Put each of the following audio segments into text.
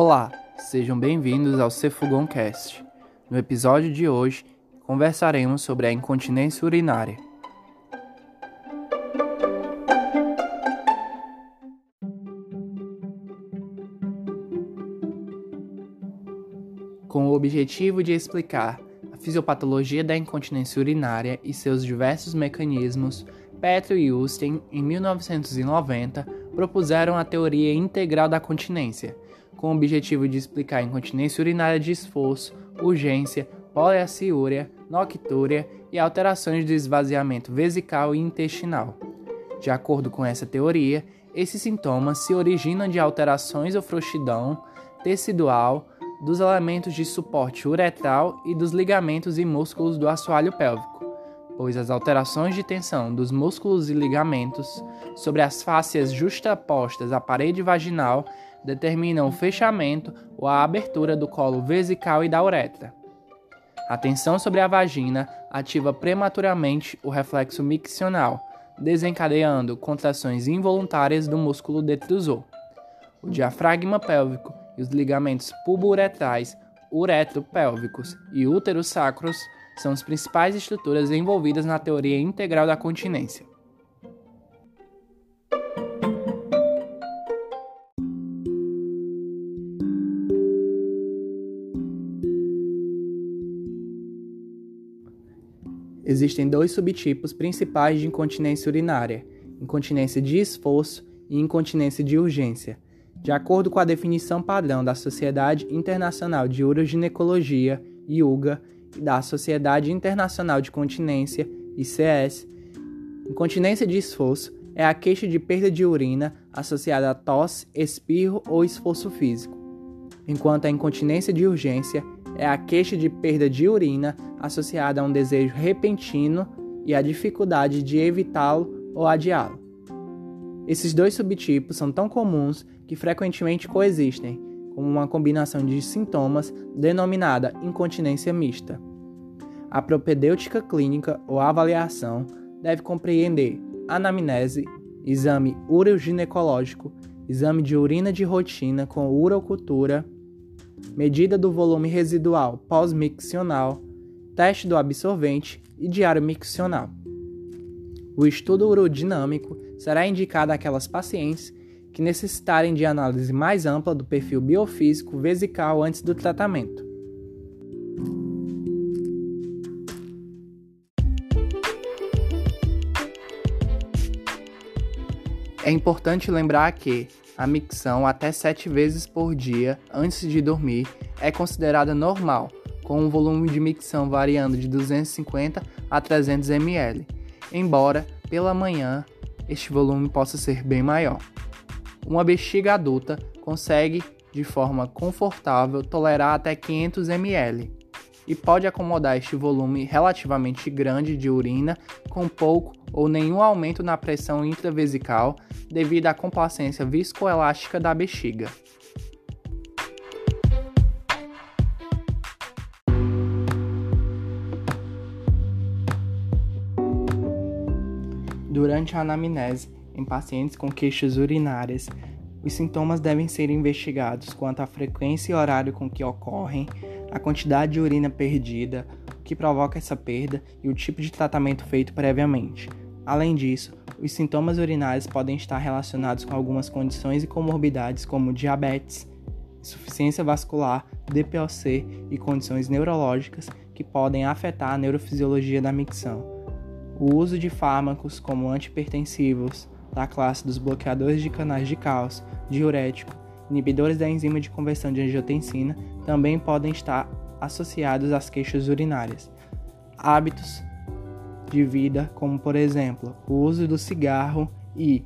Olá, sejam bem-vindos ao Cefugoncast. No episódio de hoje, conversaremos sobre a incontinência urinária. Com o objetivo de explicar a fisiopatologia da incontinência urinária e seus diversos mecanismos, Petro e Usten, em 1990, propuseram a teoria integral da continência, com o objetivo de explicar incontinência urinária de esforço, urgência, poliaciúria, noctúria e alterações do esvaziamento vesical e intestinal. De acordo com essa teoria, esses sintomas se originam de alterações ou frouxidão tecidual dos elementos de suporte uretral e dos ligamentos e músculos do assoalho pélvico pois as alterações de tensão dos músculos e ligamentos sobre as fáscias justapostas à parede vaginal determinam o fechamento ou a abertura do colo vesical e da uretra. A tensão sobre a vagina ativa prematuramente o reflexo miccional, desencadeando contrações involuntárias do músculo detrusor. O diafragma pélvico e os ligamentos puburetrais, uretropélvicos e úteros sacros são as principais estruturas envolvidas na teoria integral da continência. Existem dois subtipos principais de incontinência urinária: incontinência de esforço e incontinência de urgência. De acordo com a definição padrão da Sociedade Internacional de Uroginecologia, IUGA, e da Sociedade Internacional de Continência, ICS, incontinência de esforço é a queixa de perda de urina associada a tosse, espirro ou esforço físico, enquanto a incontinência de urgência é a queixa de perda de urina associada a um desejo repentino e a dificuldade de evitá-lo ou adiá-lo. Esses dois subtipos são tão comuns que frequentemente coexistem, como uma combinação de sintomas denominada incontinência mista. A propedêutica clínica ou avaliação deve compreender anamnese, exame uroginecológico, exame de urina de rotina com urocultura, medida do volume residual pós-miccional, teste do absorvente e diário miccional. O estudo urodinâmico será indicado àquelas pacientes que necessitarem de análise mais ampla do perfil biofísico vesical antes do tratamento. É importante lembrar que a micção até 7 vezes por dia antes de dormir é considerada normal, com um volume de micção variando de 250 a 300 ml, embora pela manhã este volume possa ser bem maior. Uma bexiga adulta consegue, de forma confortável, tolerar até 500 ml e pode acomodar este volume relativamente grande de urina com pouco ou nenhum aumento na pressão intravesical devido à complacência viscoelástica da bexiga. Durante a anamnese, em pacientes com queixas urinárias, os sintomas devem ser investigados quanto à frequência e horário com que ocorrem, a quantidade de urina perdida, o que provoca essa perda e o tipo de tratamento feito previamente. Além disso, os sintomas urinários podem estar relacionados com algumas condições e comorbidades como diabetes, insuficiência vascular, DPOC e condições neurológicas que podem afetar a neurofisiologia da micção. O uso de fármacos como antipertensivos, da classe dos bloqueadores de canais de cálcio, diurético, inibidores da enzima de conversão de angiotensina também podem estar associados às queixas urinárias. Hábitos de vida, como por exemplo o uso do cigarro e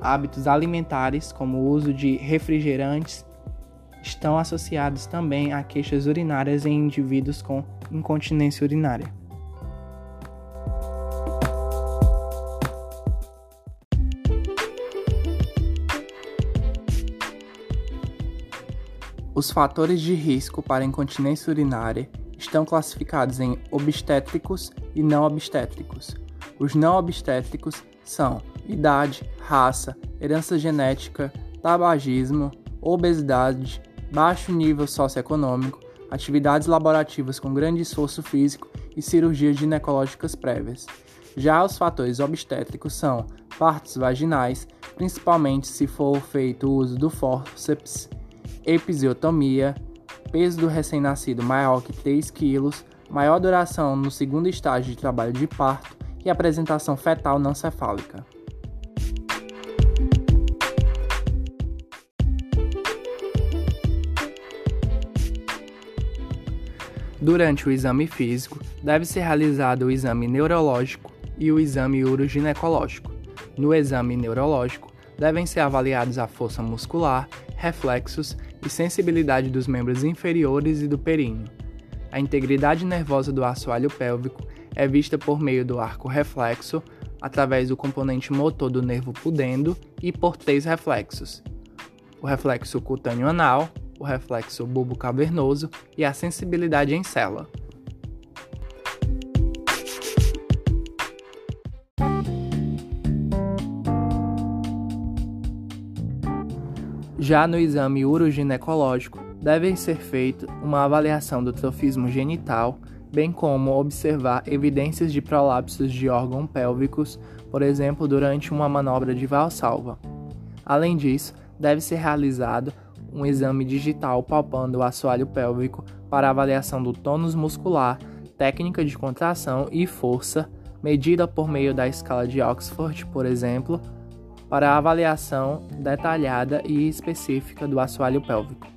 hábitos alimentares, como o uso de refrigerantes, estão associados também a queixas urinárias em indivíduos com incontinência urinária. Os fatores de risco para incontinência urinária estão classificados em obstétricos e não obstétricos. Os não obstétricos são idade, raça, herança genética, tabagismo, obesidade, baixo nível socioeconômico, atividades laborativas com grande esforço físico e cirurgias ginecológicas prévias. Já os fatores obstétricos são partos vaginais, principalmente se for feito o uso do fórceps, episiotomia, peso do recém-nascido maior que 3 kg, maior duração no segundo estágio de trabalho de parto e apresentação fetal não cefálica. Durante o exame físico, deve ser realizado o exame neurológico e o exame uroginecológico. No exame neurológico, devem ser avaliados a força muscular, reflexos e sensibilidade dos membros inferiores e do períneo. A integridade nervosa do assoalho pélvico é vista por meio do arco reflexo, através do componente motor do nervo pudendo e por três reflexos: o reflexo cutâneo anal, o reflexo bulbo cavernoso e a sensibilidade em célula. Já no exame uroginecológico, deve ser feita uma avaliação do trofismo genital, bem como observar evidências de prolapsos de órgãos pélvicos, por exemplo, durante uma manobra de valsalva. Além disso, deve ser realizado um exame digital palpando o assoalho pélvico para avaliação do tônus muscular, técnica de contração e força, medida por meio da escala de Oxford, por exemplo, para avaliação detalhada e específica do assoalho pélvico.